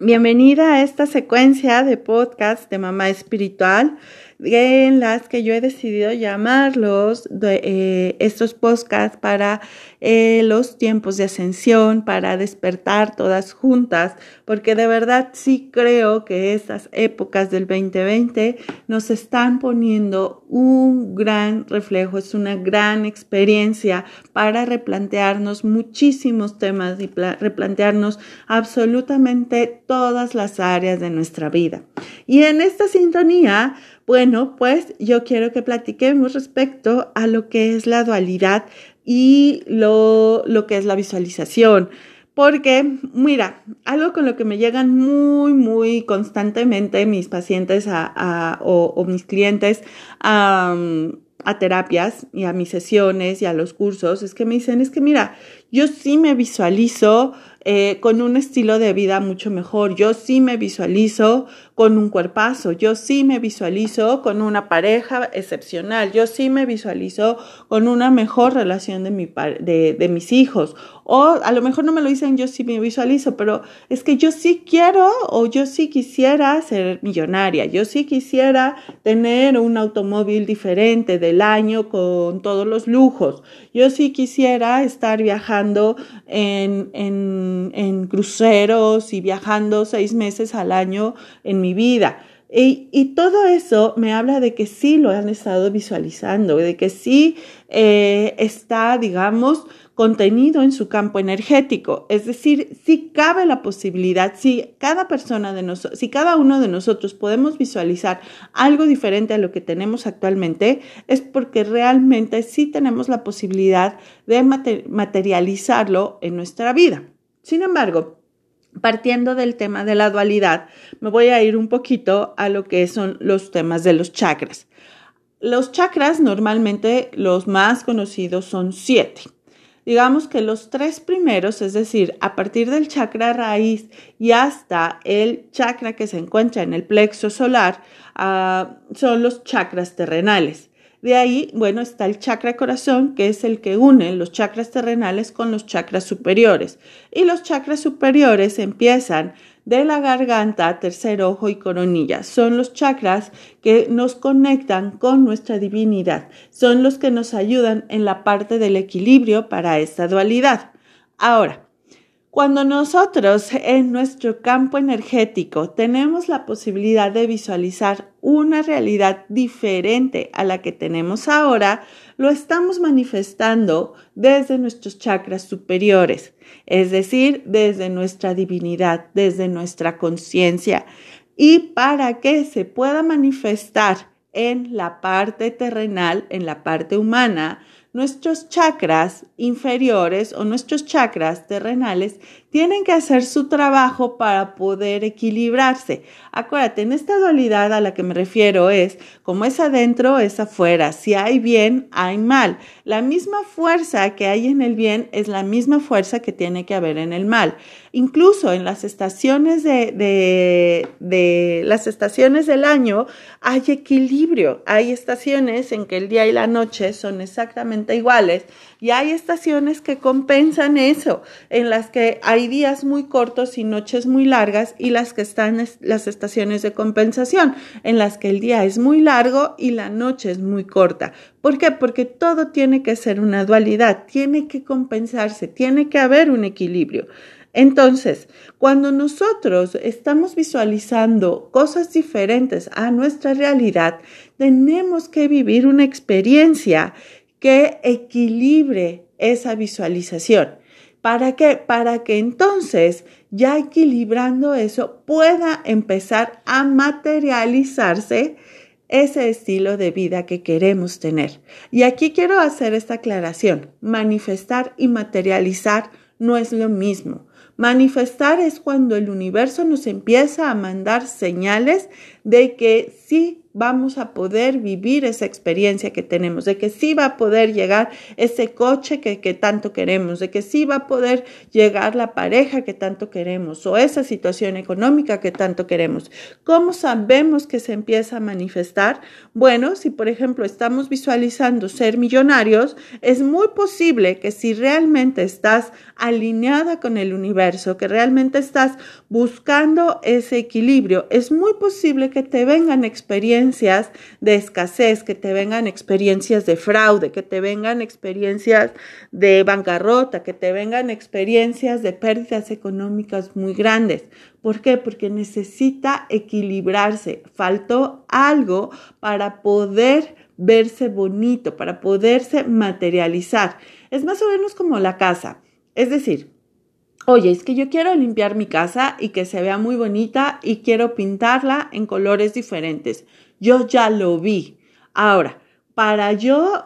Bienvenida a esta secuencia de podcast de Mamá Espiritual en las que yo he decidido llamarlos eh, estos podcasts para eh, los tiempos de ascensión, para despertar todas juntas, porque de verdad sí creo que estas épocas del 2020 nos están poniendo un gran reflejo, es una gran experiencia para replantearnos muchísimos temas y replantearnos absolutamente todas las áreas de nuestra vida. Y en esta sintonía, bueno, pues yo quiero que platiquemos respecto a lo que es la dualidad y lo, lo que es la visualización. Porque, mira, algo con lo que me llegan muy, muy constantemente mis pacientes a, o, mis clientes a, a terapias y a mis sesiones y a los cursos es que me dicen, es que mira, yo sí me visualizo eh, con un estilo de vida mucho mejor. Yo sí me visualizo con un cuerpazo. Yo sí me visualizo con una pareja excepcional. Yo sí me visualizo con una mejor relación de, mi, de, de mis hijos. O a lo mejor no me lo dicen, yo sí me visualizo, pero es que yo sí quiero o yo sí quisiera ser millonaria. Yo sí quisiera tener un automóvil diferente del año con todos los lujos. Yo sí quisiera estar viajando en, en, en cruceros y viajando seis meses al año en mi vida. Y, y, todo eso me habla de que sí lo han estado visualizando, de que sí eh, está, digamos, contenido en su campo energético. Es decir, si cabe la posibilidad, si cada persona de nosotros, si cada uno de nosotros podemos visualizar algo diferente a lo que tenemos actualmente, es porque realmente sí tenemos la posibilidad de materializarlo en nuestra vida. Sin embargo, partiendo del tema de la dualidad, me voy a ir un poquito a lo que son los temas de los chakras. Los chakras normalmente los más conocidos son siete. Digamos que los tres primeros, es decir, a partir del chakra raíz y hasta el chakra que se encuentra en el plexo solar, uh, son los chakras terrenales. De ahí, bueno, está el chakra corazón, que es el que une los chakras terrenales con los chakras superiores. Y los chakras superiores empiezan de la garganta, tercer ojo y coronilla. Son los chakras que nos conectan con nuestra divinidad. Son los que nos ayudan en la parte del equilibrio para esta dualidad. Ahora, cuando nosotros en nuestro campo energético tenemos la posibilidad de visualizar una realidad diferente a la que tenemos ahora, lo estamos manifestando desde nuestros chakras superiores, es decir, desde nuestra divinidad, desde nuestra conciencia. Y para que se pueda manifestar en la parte terrenal, en la parte humana, nuestros chakras inferiores o nuestros chakras terrenales tienen que hacer su trabajo para poder equilibrarse. Acuérdate, en esta dualidad a la que me refiero es como es adentro, es afuera. Si hay bien, hay mal. La misma fuerza que hay en el bien es la misma fuerza que tiene que haber en el mal. Incluso en las estaciones de, de, las estaciones del año hay equilibrio. Hay estaciones en que el día y la noche son exactamente iguales y hay estaciones que compensan eso, en las que hay días muy cortos y noches muy largas y las que están las estaciones de compensación, en las que el día es muy largo y la noche es muy corta. ¿Por qué? Porque todo tiene que ser una dualidad, tiene que compensarse, tiene que haber un equilibrio. Entonces, cuando nosotros estamos visualizando cosas diferentes a nuestra realidad, tenemos que vivir una experiencia que equilibre esa visualización. ¿Para qué? Para que entonces, ya equilibrando eso, pueda empezar a materializarse ese estilo de vida que queremos tener. Y aquí quiero hacer esta aclaración. Manifestar y materializar no es lo mismo. Manifestar es cuando el universo nos empieza a mandar señales de que sí vamos a poder vivir esa experiencia que tenemos, de que sí va a poder llegar ese coche que, que tanto queremos, de que sí va a poder llegar la pareja que tanto queremos o esa situación económica que tanto queremos. ¿Cómo sabemos que se empieza a manifestar? Bueno, si por ejemplo estamos visualizando ser millonarios, es muy posible que si realmente estás alineada con el universo, que realmente estás buscando ese equilibrio, es muy posible que te vengan experiencias de escasez, que te vengan experiencias de fraude, que te vengan experiencias de bancarrota, que te vengan experiencias de pérdidas económicas muy grandes. ¿Por qué? Porque necesita equilibrarse. Faltó algo para poder verse bonito, para poderse materializar. Es más o menos como la casa. Es decir, oye, es que yo quiero limpiar mi casa y que se vea muy bonita y quiero pintarla en colores diferentes. Yo ya lo vi. Ahora, para yo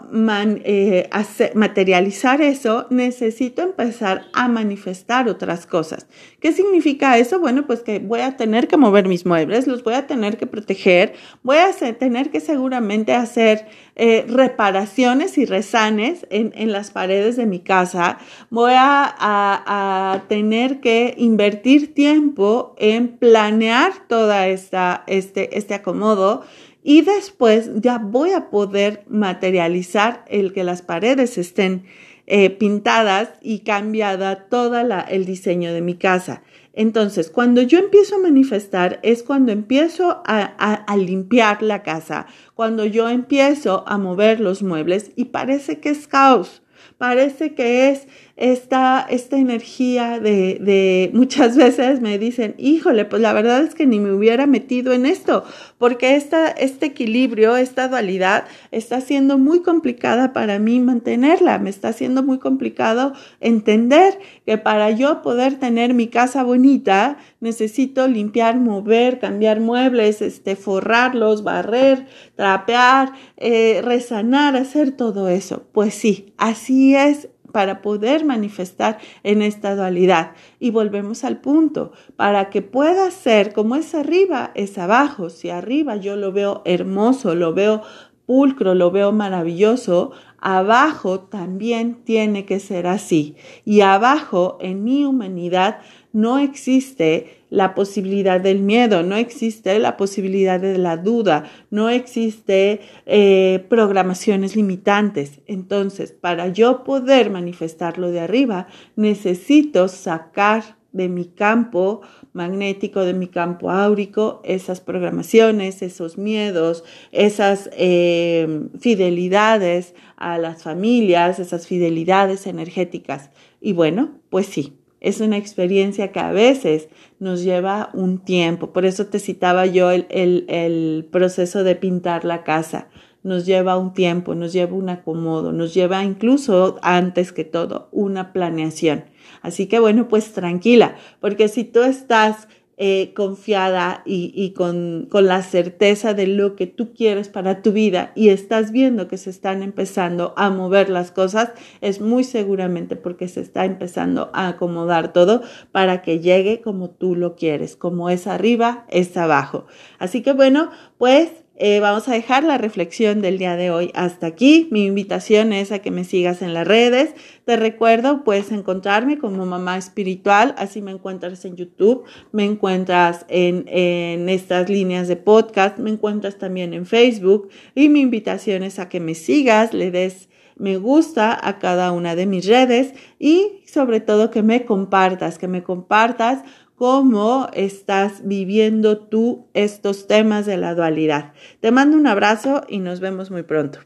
eh, materializar eso, necesito empezar a manifestar otras cosas. ¿Qué significa eso? Bueno, pues que voy a tener que mover mis muebles, los voy a tener que proteger, voy a tener que seguramente hacer eh, reparaciones y resanes en, las paredes de mi casa, voy a, tener que invertir tiempo en planear toda esta, este, este acomodo y después ya voy a poder materializar el que las paredes estén eh, pintadas y cambiada todo el diseño de mi casa. Entonces, cuando yo empiezo a manifestar es cuando empiezo a, limpiar la casa, cuando yo empiezo a mover los muebles y parece que es caos, parece que es esta, esta energía de, muchas veces me dicen, híjole, pues la verdad es que ni me hubiera metido en esto, porque esta, este equilibrio, esta dualidad está siendo muy complicada para mí mantenerla, me está siendo muy complicado entender que para yo poder tener mi casa bonita, necesito limpiar, mover, cambiar muebles, este, forrarlos, barrer, trapear, eh, resanar, hacer todo eso. Pues sí, así es para poder manifestar en esta dualidad. Y volvemos al punto, para que pueda ser como es arriba, es abajo. Si arriba yo lo veo hermoso, lo veo pulcro, lo veo maravilloso, abajo también tiene que ser así. Y abajo, en mi humanidad, no existe la posibilidad del miedo, no existe la posibilidad de la duda, no existe eh, programaciones limitantes. Entonces, para yo poder manifestarlo de arriba, necesito sacar de mi campo magnético, de mi campo áurico, esas programaciones, esos miedos, esas eh, fidelidades a las familias, esas fidelidades energéticas. Y bueno, pues sí, es una experiencia que a veces nos lleva un tiempo. Por eso te citaba yo el, el, proceso de pintar la casa. Nos lleva un tiempo, nos lleva un acomodo, nos lleva incluso antes que todo una planeación. Así que bueno, pues tranquila, porque si tú estás eh, confiada y, con, con, la certeza de lo que tú quieres para tu vida y estás viendo que se están empezando a mover las cosas, es muy seguramente porque se está empezando a acomodar todo para que llegue como tú lo quieres, como es arriba, es abajo. Así que bueno, pues eh, vamos a dejar la reflexión del día de hoy hasta aquí. Mi invitación es a que me sigas en las redes. Te recuerdo, puedes encontrarme como mamá espiritual, así me encuentras en YouTube, me encuentras en, en estas líneas de podcast, me encuentras también en Facebook y mi invitación es a que me sigas, le des me gusta a cada una de mis redes y sobre todo que me compartas, que me compartas cómo estás viviendo tú estos temas de la dualidad. Te mando un abrazo y nos vemos muy pronto.